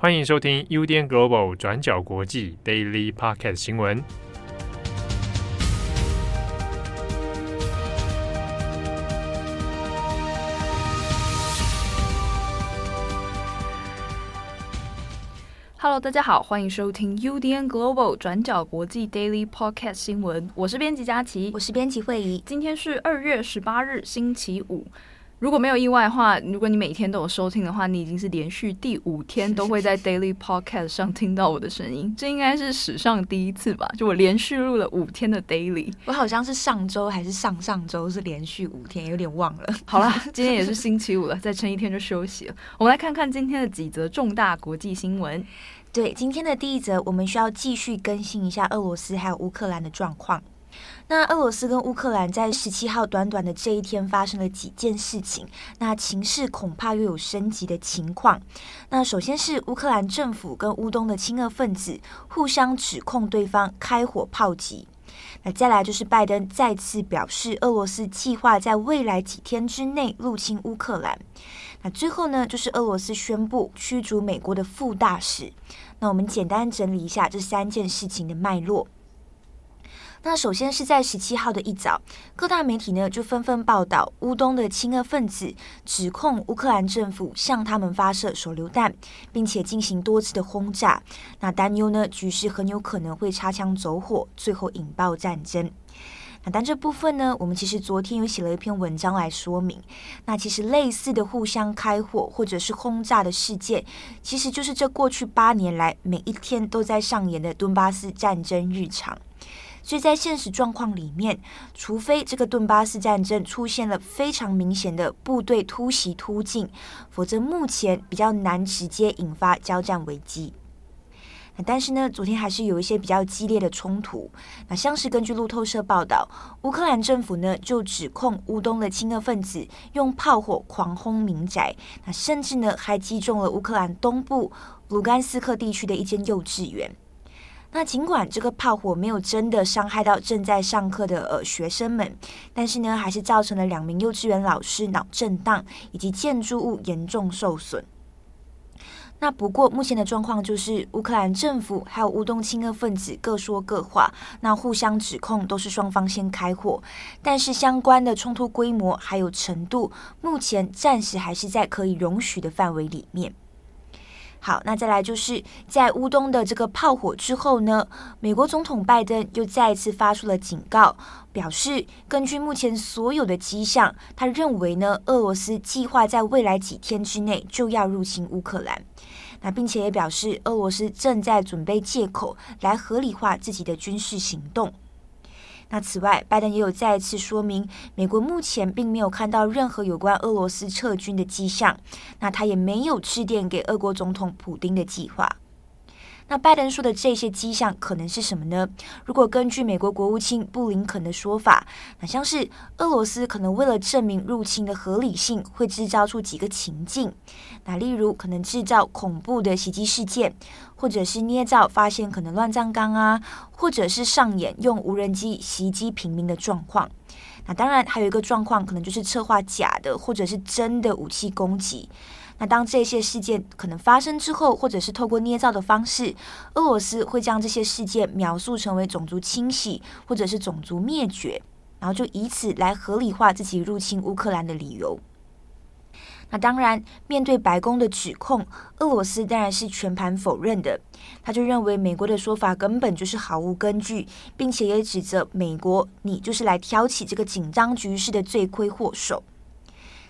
欢迎收听 UDN Global 转角国际 Daily Podcast 新闻。Hello，大家好，欢迎收听 UDN Global 转角国际 Daily Podcast 新闻。我是编辑佳琪，我是编辑慧仪。今天是二月十八日，星期五。如果没有意外的话，如果你每天都有收听的话，你已经是连续第五天都会在 Daily Podcast 上听到我的声音，这应该是史上第一次吧？就我连续录了五天的 Daily，我好像是上周还是上上周是连续五天，有点忘了。好啦，今天也是星期五了，再撑一天就休息了。我们来看看今天的几则重大国际新闻。对，今天的第一则，我们需要继续更新一下俄罗斯还有乌克兰的状况。那俄罗斯跟乌克兰在十七号短短的这一天发生了几件事情，那情势恐怕又有升级的情况。那首先是乌克兰政府跟乌东的亲俄分子互相指控对方开火炮击。那再来就是拜登再次表示，俄罗斯计划在未来几天之内入侵乌克兰。那最后呢，就是俄罗斯宣布驱逐美国的副大使。那我们简单整理一下这三件事情的脉络。那首先是在十七号的一早，各大媒体呢就纷纷报道乌东的亲俄分子指控乌克兰政府向他们发射手榴弹，并且进行多次的轰炸。那担忧呢，局势很有可能会擦枪走火，最后引爆战争。那但这部分呢，我们其实昨天有写了一篇文章来说明。那其实类似的互相开火或者是轰炸的事件，其实就是这过去八年来每一天都在上演的顿巴斯战争日常。所以在现实状况里面，除非这个顿巴斯战争出现了非常明显的部队突袭突进，否则目前比较难直接引发交战危机。但是呢，昨天还是有一些比较激烈的冲突。那像是根据路透社报道，乌克兰政府呢就指控乌东的亲俄分子用炮火狂轰民宅，那甚至呢还击中了乌克兰东部卢甘斯克地区的一间幼稚园。那尽管这个炮火没有真的伤害到正在上课的呃学生们，但是呢，还是造成了两名幼稚园老师脑震荡以及建筑物严重受损。那不过目前的状况就是，乌克兰政府还有乌东亲俄分子各说各话，那互相指控都是双方先开火，但是相关的冲突规模还有程度，目前暂时还是在可以容许的范围里面。好，那再来就是在乌东的这个炮火之后呢，美国总统拜登又再一次发出了警告，表示根据目前所有的迹象，他认为呢，俄罗斯计划在未来几天之内就要入侵乌克兰，那并且也表示俄罗斯正在准备借口来合理化自己的军事行动。那此外，拜登也有再次说明，美国目前并没有看到任何有关俄罗斯撤军的迹象。那他也没有致电给俄国总统普丁的计划。那拜登说的这些迹象可能是什么呢？如果根据美国国务卿布林肯的说法，那像是俄罗斯可能为了证明入侵的合理性，会制造出几个情境。那例如可能制造恐怖的袭击事件，或者是捏造发现可能乱葬岗啊，或者是上演用无人机袭击平民的状况。那当然还有一个状况，可能就是策划假的或者是真的武器攻击。那当这些事件可能发生之后，或者是透过捏造的方式，俄罗斯会将这些事件描述成为种族清洗或者是种族灭绝，然后就以此来合理化自己入侵乌克兰的理由。那当然，面对白宫的指控，俄罗斯当然是全盘否认的。他就认为美国的说法根本就是毫无根据，并且也指责美国，你就是来挑起这个紧张局势的罪魁祸首。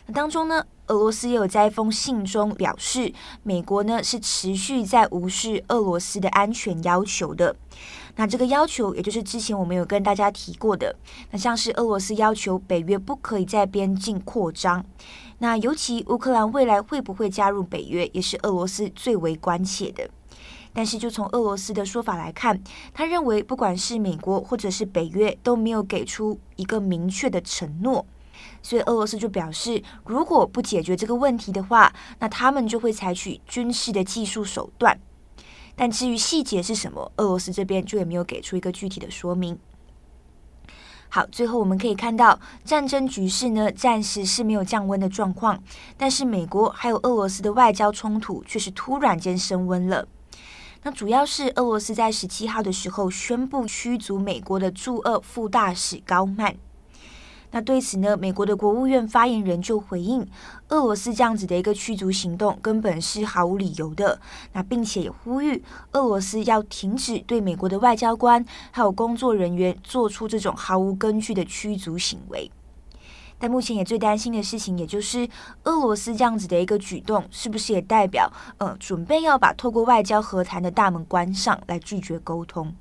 那当中呢，俄罗斯也有在一封信中表示，美国呢是持续在无视俄罗斯的安全要求的。那这个要求，也就是之前我们有跟大家提过的，那像是俄罗斯要求北约不可以在边境扩张。那尤其乌克兰未来会不会加入北约，也是俄罗斯最为关切的。但是就从俄罗斯的说法来看，他认为不管是美国或者是北约都没有给出一个明确的承诺。所以俄罗斯就表示，如果不解决这个问题的话，那他们就会采取军事的技术手段。但至于细节是什么，俄罗斯这边就也没有给出一个具体的说明。好，最后我们可以看到，战争局势呢，暂时是没有降温的状况，但是美国还有俄罗斯的外交冲突却是突然间升温了。那主要是俄罗斯在十七号的时候宣布驱逐美国的驻俄副大使高曼。那对此呢，美国的国务院发言人就回应，俄罗斯这样子的一个驱逐行动根本是毫无理由的。那并且也呼吁俄罗斯要停止对美国的外交官还有工作人员做出这种毫无根据的驱逐行为。但目前也最担心的事情，也就是俄罗斯这样子的一个举动，是不是也代表呃准备要把透过外交和谈的大门关上来拒绝沟通？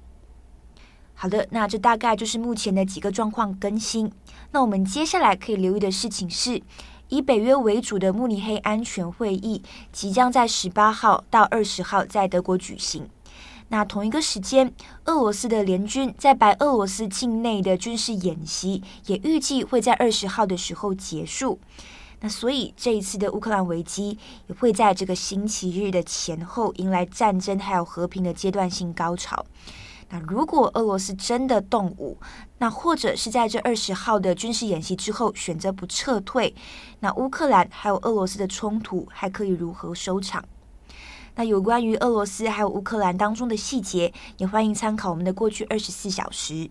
好的，那这大概就是目前的几个状况更新。那我们接下来可以留意的事情是，以北约为主的慕尼黑安全会议即将在十八号到二十号在德国举行。那同一个时间，俄罗斯的联军在白俄罗斯境内的军事演习也预计会在二十号的时候结束。那所以这一次的乌克兰危机也会在这个星期日的前后迎来战争还有和平的阶段性高潮。那如果俄罗斯真的动武，那或者是在这二十号的军事演习之后选择不撤退，那乌克兰还有俄罗斯的冲突还可以如何收场？那有关于俄罗斯还有乌克兰当中的细节，也欢迎参考我们的过去二十四小时。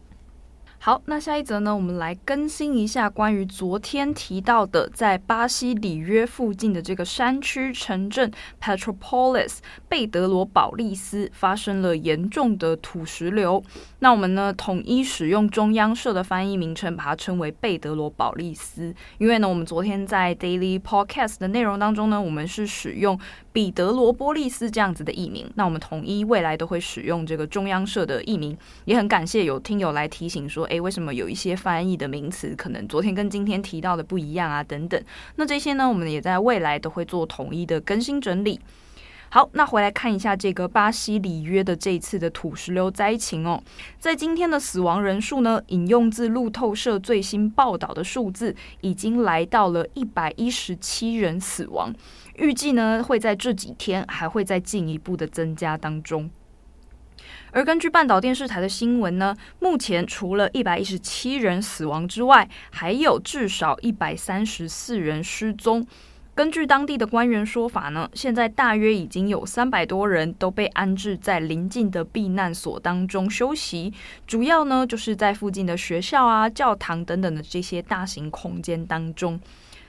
好，那下一则呢，我们来更新一下关于昨天提到的，在巴西里约附近的这个山区城镇 Petropolis 贝德罗保利斯发生了严重的土石流。那我们呢，统一使用中央社的翻译名称，把它称为贝德罗保利斯。因为呢，我们昨天在 Daily Podcast 的内容当中呢，我们是使用彼得罗波利斯这样子的译名。那我们统一未来都会使用这个中央社的译名。也很感谢有听友来提醒说，诶。为什么有一些翻译的名词可能昨天跟今天提到的不一样啊？等等，那这些呢，我们也在未来都会做统一的更新整理。好，那回来看一下这个巴西里约的这一次的土石流灾情哦，在今天的死亡人数呢，引用自路透社最新报道的数字，已经来到了一百一十七人死亡，预计呢会在这几天还会在进一步的增加当中。而根据半岛电视台的新闻呢，目前除了一百一十七人死亡之外，还有至少一百三十四人失踪。根据当地的官员说法呢，现在大约已经有三百多人都被安置在邻近的避难所当中休息，主要呢就是在附近的学校啊、教堂等等的这些大型空间当中。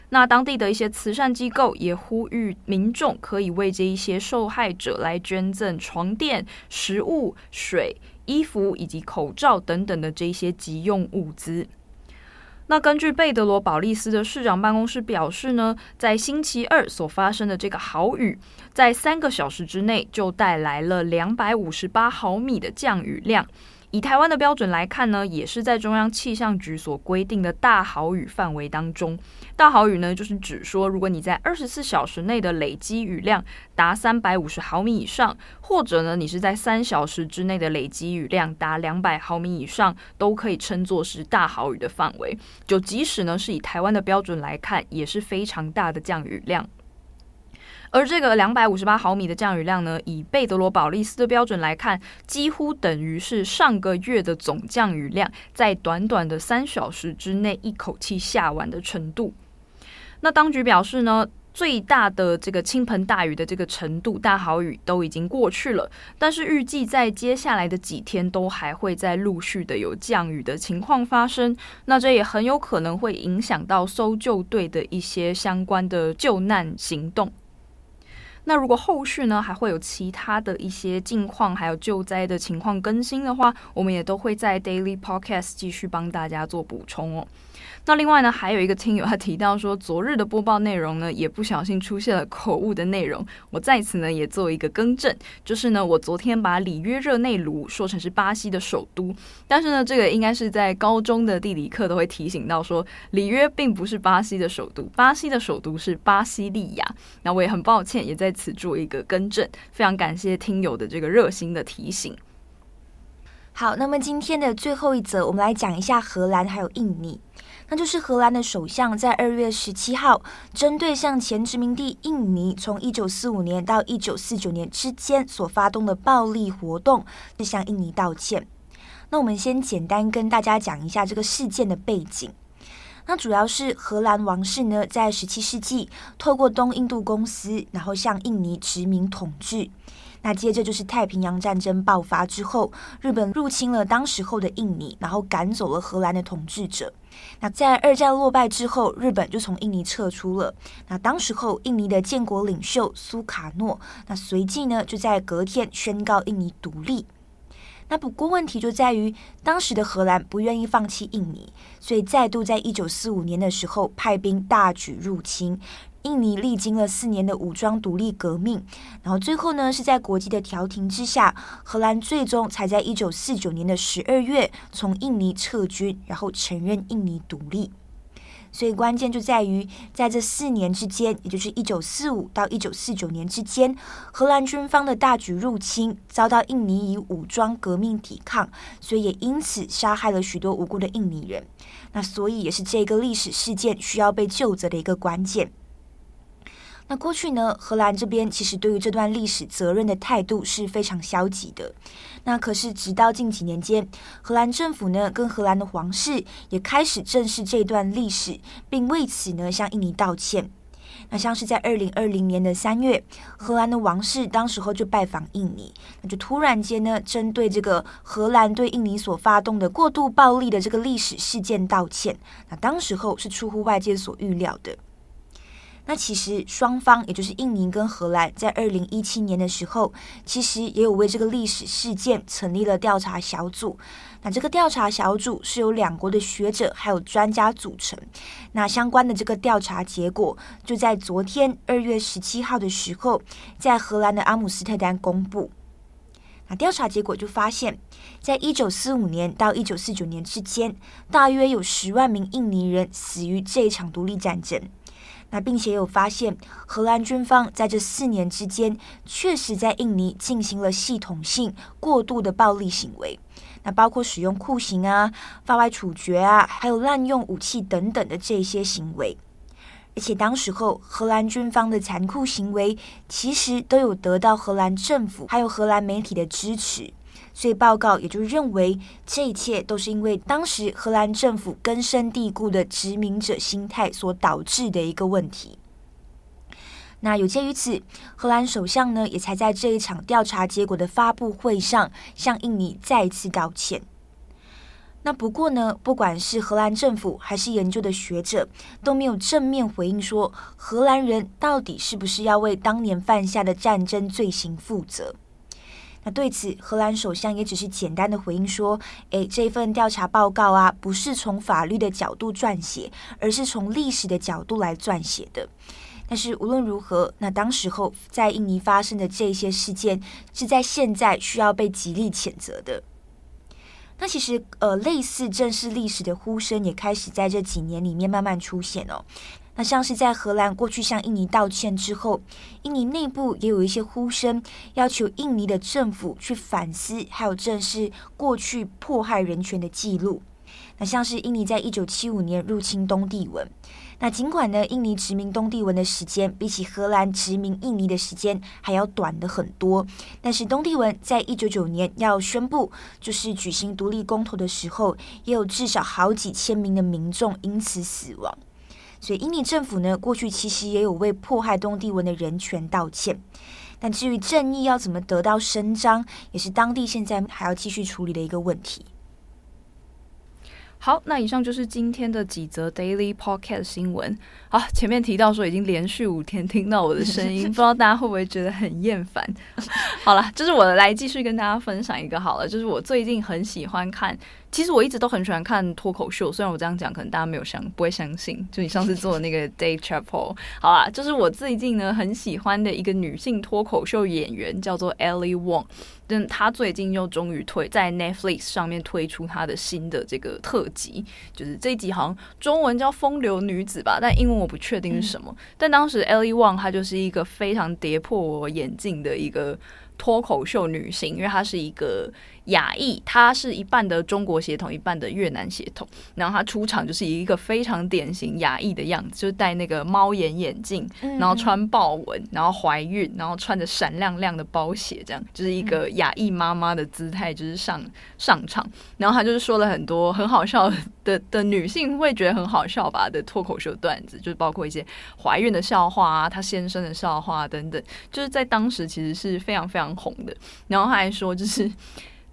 那当地的一些慈善机构也呼吁民众可以为这一些受害者来捐赠床垫、食物、水、衣服以及口罩等等的这些急用物资。那根据贝德罗保利斯的市长办公室表示呢，在星期二所发生的这个豪雨，在三个小时之内就带来了两百五十八毫米的降雨量。以台湾的标准来看呢，也是在中央气象局所规定的大豪雨范围当中。大豪雨呢，就是指说，如果你在二十四小时内的累积雨量达三百五十毫米以上，或者呢，你是在三小时之内的累积雨量达两百毫米以上，都可以称作是大豪雨的范围。就即使呢是以台湾的标准来看，也是非常大的降雨量。而这个两百五十八毫米的降雨量呢，以贝德罗保利斯的标准来看，几乎等于是上个月的总降雨量，在短短的三小时之内一口气下完的程度。那当局表示呢，最大的这个倾盆大雨的这个程度，大豪雨都已经过去了，但是预计在接下来的几天都还会在陆续的有降雨的情况发生。那这也很有可能会影响到搜救队的一些相关的救难行动。那如果后续呢，还会有其他的一些近况，还有救灾的情况更新的话，我们也都会在 Daily Podcast 继续帮大家做补充哦。那另外呢，还有一个听友他提到说，昨日的播报内容呢，也不小心出现了口误的内容。我在此呢也做一个更正，就是呢，我昨天把里约热内卢说成是巴西的首都，但是呢，这个应该是在高中的地理课都会提醒到说，里约并不是巴西的首都，巴西的首都是巴西利亚。那我也很抱歉，也在此做一个更正，非常感谢听友的这个热心的提醒。好，那么今天的最后一则，我们来讲一下荷兰还有印尼。那就是荷兰的首相在二月十七号，针对向前殖民地印尼从一九四五年到一九四九年之间所发动的暴力活动，向印尼道歉。那我们先简单跟大家讲一下这个事件的背景。那主要是荷兰王室呢，在十七世纪透过东印度公司，然后向印尼殖民统治。那接着就是太平洋战争爆发之后，日本入侵了当时候的印尼，然后赶走了荷兰的统治者。那在二战落败之后，日本就从印尼撤出了。那当时候印尼的建国领袖苏卡诺，那随即呢就在隔天宣告印尼独立。那不过问题就在于，当时的荷兰不愿意放弃印尼，所以再度在一九四五年的时候派兵大举入侵。印尼历经了四年的武装独立革命，然后最后呢是在国际的调停之下，荷兰最终才在一九四九年的十二月从印尼撤军，然后承认印尼独立。所以关键就在于，在这四年之间，也就是一九四五到一九四九年之间，荷兰军方的大举入侵，遭到印尼以武装革命抵抗，所以也因此杀害了许多无辜的印尼人。那所以也是这个历史事件需要被救责的一个关键。那过去呢，荷兰这边其实对于这段历史责任的态度是非常消极的。那可是直到近几年间，荷兰政府呢跟荷兰的皇室也开始正视这段历史，并为此呢向印尼道歉。那像是在二零二零年的三月，荷兰的王室当时候就拜访印尼，那就突然间呢针对这个荷兰对印尼所发动的过度暴力的这个历史事件道歉。那当时候是出乎外界所预料的。那其实双方，也就是印尼跟荷兰，在二零一七年的时候，其实也有为这个历史事件成立了调查小组。那这个调查小组是由两国的学者还有专家组成。那相关的这个调查结果，就在昨天二月十七号的时候，在荷兰的阿姆斯特丹公布。那调查结果就发现，在一九四五年到一九四九年之间，大约有十万名印尼人死于这一场独立战争。那并且有发现，荷兰军方在这四年之间，确实在印尼进行了系统性过度的暴力行为，那包括使用酷刑啊、法外处决啊，还有滥用武器等等的这些行为。而且当时候，荷兰军方的残酷行为，其实都有得到荷兰政府还有荷兰媒体的支持。所以报告也就认为，这一切都是因为当时荷兰政府根深蒂固的殖民者心态所导致的一个问题。那有鉴于此，荷兰首相呢也才在这一场调查结果的发布会上向印尼再次道歉。那不过呢，不管是荷兰政府还是研究的学者，都没有正面回应说荷兰人到底是不是要为当年犯下的战争罪行负责。那对此，荷兰首相也只是简单的回应说：“诶，这份调查报告啊，不是从法律的角度撰写，而是从历史的角度来撰写的。但是无论如何，那当时候在印尼发生的这些事件，是在现在需要被极力谴责的。那其实，呃，类似正视历史的呼声，也开始在这几年里面慢慢出现哦。”那像是在荷兰过去向印尼道歉之后，印尼内部也有一些呼声，要求印尼的政府去反思，还有正视过去迫害人权的记录。那像是印尼在一九七五年入侵东帝汶，那尽管呢，印尼殖民东帝汶的时间比起荷兰殖民印尼的时间还要短的很多，但是东帝汶在一九九年要宣布就是举行独立公投的时候，也有至少好几千名的民众因此死亡。所以，印尼政府呢，过去其实也有为迫害东帝汶的人权道歉，但至于正义要怎么得到伸张，也是当地现在还要继续处理的一个问题。好，那以上就是今天的几则 Daily Podcast 新闻。好，前面提到说已经连续五天听到我的声音，不知道大家会不会觉得很厌烦？好了，就是我来继续跟大家分享一个好了，就是我最近很喜欢看。其实我一直都很喜欢看脱口秀，虽然我这样讲可能大家没有相不会相信。就你上次做的那个 Dave Chapel，好啦，就是我最近呢很喜欢的一个女性脱口秀演员，叫做 Ellie Wong。但她最近又终于推在 Netflix 上面推出她的新的这个特辑，就是这一集好像中文叫《风流女子》吧，但英文我不确定是什么。但当时 Ellie Wong 她就是一个非常跌破我眼镜的一个脱口秀女性，因为她是一个。亚裔，她是一半的中国血血统，一半的越南血统。然后他出场就是以一个非常典型亚裔的样子，就是戴那个猫眼眼镜，然后穿豹纹，然后怀孕，然后穿着闪亮亮的包鞋，这样就是一个亚裔妈妈的姿态，就是上上场。然后他就是说了很多很好笑的的女性会觉得很好笑吧的脱口秀段子，就是包括一些怀孕的笑话啊，她先生的笑话等等，就是在当时其实是非常非常红的。然后他还说，就是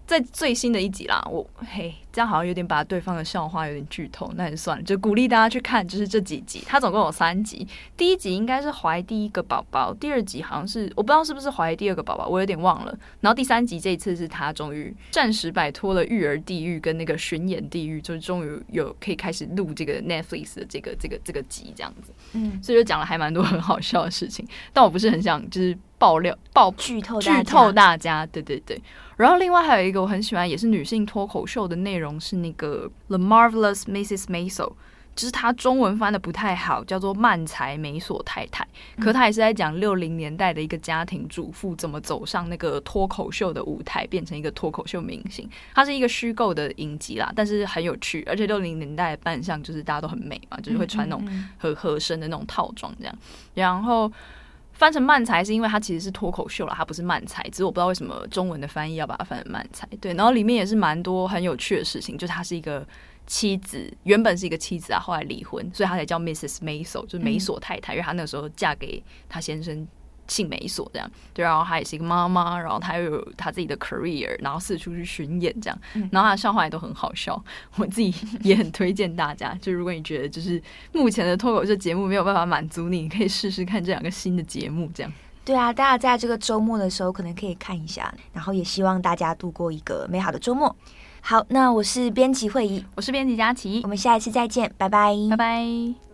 在最新的一集啦，我嘿。这样好像有点把对方的笑话有点剧透，那就算了，就鼓励大家去看，就是这几集，它总共有三集。第一集应该是怀第一个宝宝，第二集好像是我不知道是不是怀第二个宝宝，我有点忘了。然后第三集这一次是他终于暂时摆脱了育儿地狱跟那个巡演地狱，就是终于有可以开始录这个 Netflix 的这个这个这个集这样子。嗯，所以就讲了还蛮多很好笑的事情，但我不是很想就是爆料爆剧透剧透大家，对对对。然后另外还有一个我很喜欢，也是女性脱口秀的内容。是那个 The Marvelous Mrs. Maisel，就是它中文翻的不太好，叫做漫才美索太太。可她也是在讲六零年代的一个家庭主妇怎么走上那个脱口秀的舞台，变成一个脱口秀明星。它是一个虚构的影集啦，但是很有趣，而且六零年代的扮相就是大家都很美嘛，就是会穿那种很合身的那种套装这样，然后。翻成漫才是因为它其实是脱口秀了，它不是漫才，只是我不知道为什么中文的翻译要把它翻成漫才。对，然后里面也是蛮多很有趣的事情，就他是一个妻子，原本是一个妻子啊，后来离婚，所以他才叫 Mrs. Maisel，就是美索太太，因为他那个时候嫁给他先生。姓美所这样，对，然后她也是一个妈妈，然后她又有她自己的 career，然后四处去巡演这样，然后她的笑话也都很好笑，我自己也很推荐大家。就如果你觉得就是目前的脱口秀节目没有办法满足你，你可以试试看这两个新的节目这样。对啊，大家在这个周末的时候可能可以看一下，然后也希望大家度过一个美好的周末。好，那我是编辑会议，我是编辑佳琪，我们下一次再见，拜拜，拜拜。